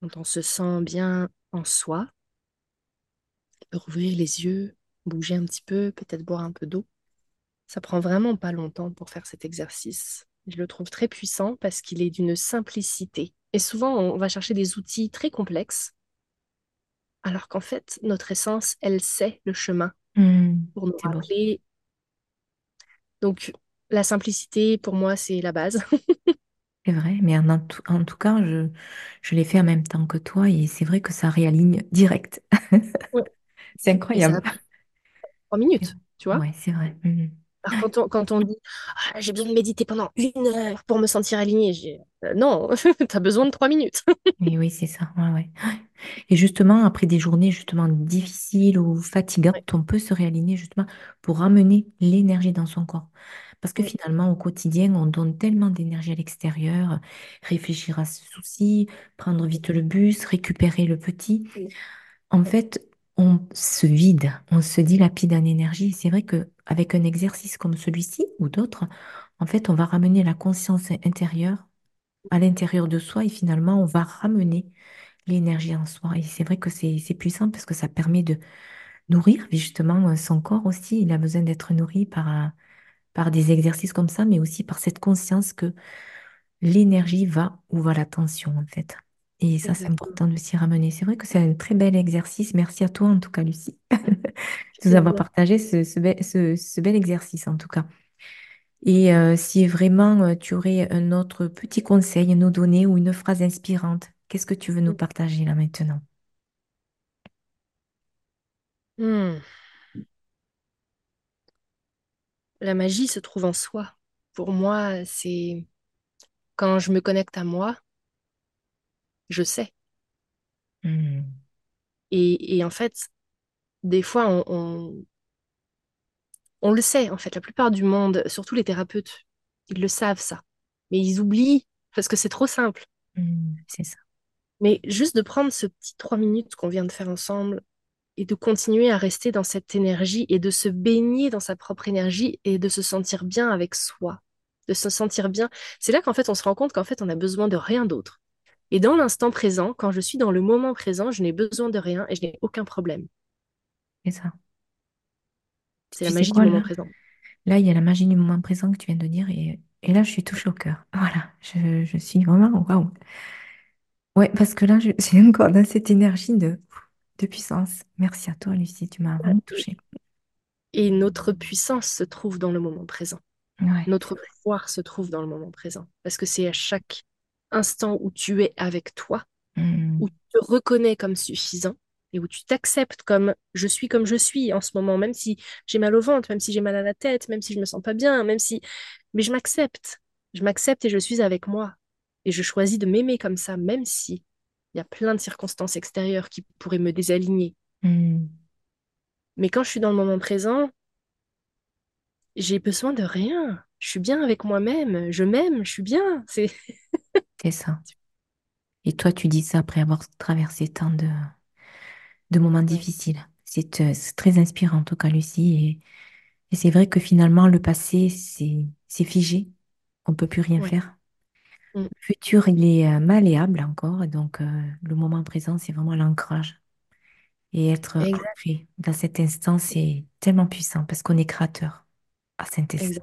Quand on se sent bien en soi, rouvrir les yeux, bouger un petit peu, peut-être boire un peu d'eau. Ça prend vraiment pas longtemps pour faire cet exercice. Je le trouve très puissant parce qu'il est d'une simplicité. Et souvent, on va chercher des outils très complexes, alors qu'en fait, notre essence, elle sait le chemin mmh, pour nous rappeler. Donc, la simplicité, pour moi, c'est la base. c'est vrai, mais en, tout, en tout cas, je, je l'ai fait en même temps que toi et c'est vrai que ça réaligne direct. c'est incroyable. Trois minutes, tu vois? Oui, c'est vrai. Mmh. Alors, quand on, quand on dit ah, j'ai besoin de méditer pendant une heure pour me sentir alignée, Euh, non, tu as besoin de trois minutes. Oui, oui, c'est ça. Ouais, ouais. Et justement, après des journées justement difficiles ou Ouais, fatigantes, on peut se réaligner justement pour ramener l'énergie dans son corps. Parce que finalement, au quotidien, on donne tellement d'énergie à l'extérieur, réfléchir à ses soucis, prendre vite le bus, récupérer le petit. En fait, on se vide, on se dilapide en énergie. C'est vrai que avec un exercice comme celui-ci ou d'autres, en fait, on va ramener la conscience intérieure à l'intérieur de soi et finalement, on va ramener l'énergie en soi. Et c'est vrai que c'est puissant parce que ça permet de nourrir justement euh, son corps aussi. Il a besoin d'être nourri par, euh, par des exercices comme ça, mais aussi par cette conscience que l'énergie va où va l'attention en fait. Et ça, c'est important de s'y ramener. C'est vrai que c'est un très bel exercice. Merci à toi en tout cas, Lucie, de nous avoir partagé ce, ce bel, ce, ce bel exercice en tout cas. Et euh, si vraiment euh, tu aurais un autre petit conseil à nous donner ou une phrase inspirante, qu'est-ce que tu veux nous partager là maintenant? Hmm. La magie se trouve en soi. Pour moi, c'est quand je me connecte à moi, je sais. Hmm, Et, et en fait, des fois, on, on, on le sait, en fait, la plupart du monde, surtout les thérapeutes, ils le savent, ça. Mais ils oublient parce que c'est trop simple. hmm, c'est ça. Mais juste de prendre ce petit trois minutes qu'on vient de faire ensemble et de continuer à rester dans cette énergie et de se baigner dans sa propre énergie et de se sentir bien avec soi, de se sentir bien. C'est là qu'en fait, on se rend compte qu'en fait, on a besoin de rien d'autre. Et dans l'instant présent, quand je suis dans le moment présent, je n'ai besoin de rien et je n'ai aucun problème. C'est ça. C'est la magie du moment là? présent. Là, il y a la magie du moment présent que tu viens de dire et, et là, je suis touchée au cœur. Voilà, je, je suis vraiment waouh. Ouais, parce que là, suis encore dans cette énergie de, de puissance. Merci à toi, Lucie, tu m'as vraiment touchée. et notre puissance se trouve dans le moment présent. Ouais. Notre pouvoir se trouve dans le moment présent. Parce que c'est à chaque instant où tu es avec toi, où Hmm, tu te reconnais comme suffisant et où tu t'acceptes comme je suis comme je suis en ce moment, même si j'ai mal au ventre, même si j'ai mal à la tête, même si je me sens pas bien, même si... Mais je m'accepte. Je m'accepte et je suis avec moi. Et je choisis de m'aimer comme ça, même si il y a plein de circonstances extérieures qui pourraient me désaligner. hmm, Mais quand je suis dans le moment présent, j'ai besoin de rien. Je suis bien avec moi-même. Je m'aime, je suis bien. C'est c'est ça. Et toi, tu dis ça après avoir traversé tant de, de moments difficiles. C'est euh, c'est très inspirant, en tout cas, Lucie. Et, et c'est vrai que finalement, le passé, c'est figé. On peut plus rien ouais. faire. Mm. Le futur, il est euh, malléable encore. et Donc, euh, le moment présent, c'est vraiment l'ancrage. Et être ancré dans cet instant, c'est tellement puissant parce qu'on est créateur à cet instant.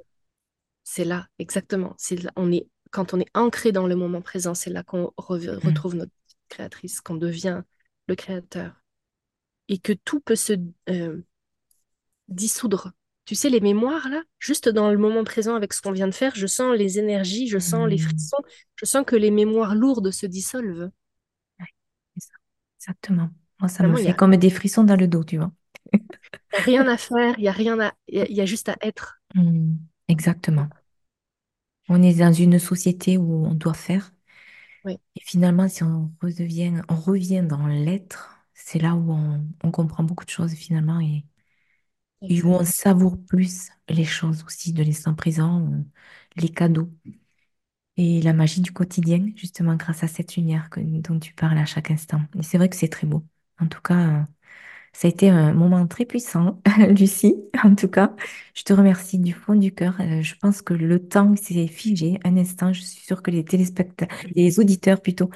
C'est là, exactement. C'est là, on est, quand on est ancré dans le moment présent, c'est là qu'on re- Mm, retrouve notre créatrice, qu'on devient le créateur. Et que tout peut se euh, dissoudre. Tu sais, les mémoires, là, juste dans le moment présent avec ce qu'on vient de faire, je sens les énergies, je sens les mm, frissons, je sens que les mémoires lourdes se dissolvent. ouais, c'est ça. Exactement. Moi, ça me Vraiment, fait a, comme des frissons dans le dos, tu vois. a rien à faire, il y a rien à, il y a, il y a juste à être. Mm, exactement. On est dans une société où on doit faire. Oui, Et finalement, si on redevient, on revient dans l'être, c'est là où on, on comprend beaucoup de choses finalement et, et où on savoure plus les choses aussi de l'instant présent, euh, les cadeaux et la magie du quotidien, justement grâce à cette lumière que- dont tu parles à chaque instant. Et c'est vrai que c'est très beau. En tout cas, euh, ça a été un moment très puissant, Lucie. En tout cas, je te remercie du fond du cœur. Euh, je pense que le temps s'est figé un instant. Je suis sûre que les téléspectateurs, les auditeurs plutôt,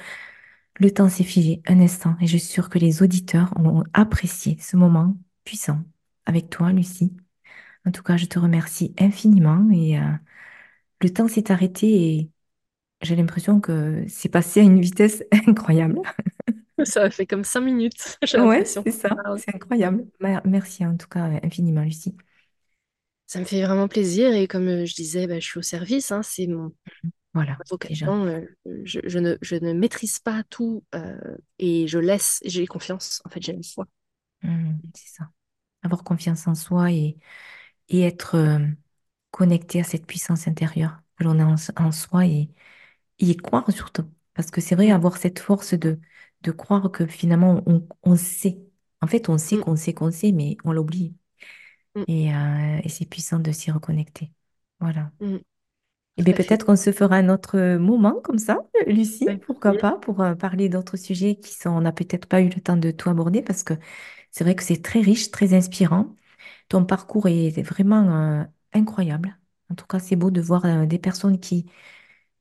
le temps s'est figé un instant. Et je suis sûre que les auditeurs ont apprécié ce moment puissant avec toi, Lucie. En tout cas, je te remercie infiniment et euh, le temps s'est arrêté et j'ai l'impression que c'est passé à une vitesse incroyable. Ça a fait comme cinq minutes, Ouais, c'est ça, Ah c'est incroyable. Mer- Merci en tout cas infiniment, Lucie. Ça me fait vraiment plaisir et comme euh, je disais, bah, je suis au service, hein, c'est mon Voilà, ma vocation. euh, je, je ne, je ne maîtrise pas tout euh, et je laisse, j'ai confiance, en fait, j'ai une foi. Mhm, c'est ça. Avoir confiance en soi et, et être euh, connecté à cette puissance intérieure que l'on a en, en soi et, y croire surtout. Parce que c'est vrai, avoir cette force de, de croire que finalement, on, on sait. En fait, on sait mm. qu'on sait qu'on sait, mais on l'oublie. Et, euh, et c'est puissant de s'y reconnecter. Voilà. Et bien peut-être qu'on se fera un autre moment comme ça, Lucie, pourquoi pas, pour euh, parler d'autres sujets qui sont, on n'a peut-être pas eu le temps de tout aborder parce que c'est vrai que c'est très riche, très inspirant. Ton parcours est vraiment euh, incroyable. En tout cas, c'est beau de voir euh, des personnes qui,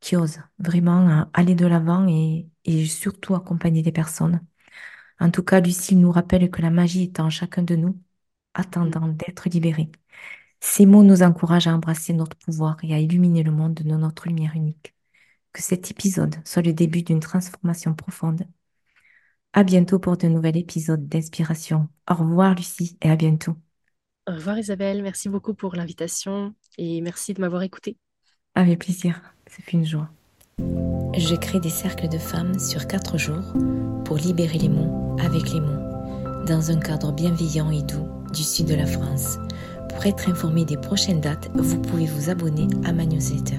qui osent vraiment euh, aller de l'avant et, et surtout accompagner des personnes. En tout cas, Lucie nous rappelle que la magie est en chacun de nous, attendant d'être libérée. Ces mots nous encouragent à embrasser notre pouvoir et à illuminer le monde de notre lumière unique. Que cet épisode soit le début d'une transformation profonde. À bientôt pour de nouveaux épisodes d'inspiration. Au revoir Lucie et à bientôt. Au revoir Isabelle, merci beaucoup pour l'invitation et merci de m'avoir écouté. Avec plaisir, c'est une joie. Je crée des cercles de femmes sur quatre jours pour libérer les mots avec les mots, dans un cadre bienveillant et doux du sud de la France. Pour être informé des prochaines dates, vous pouvez vous abonner à ma newsletter.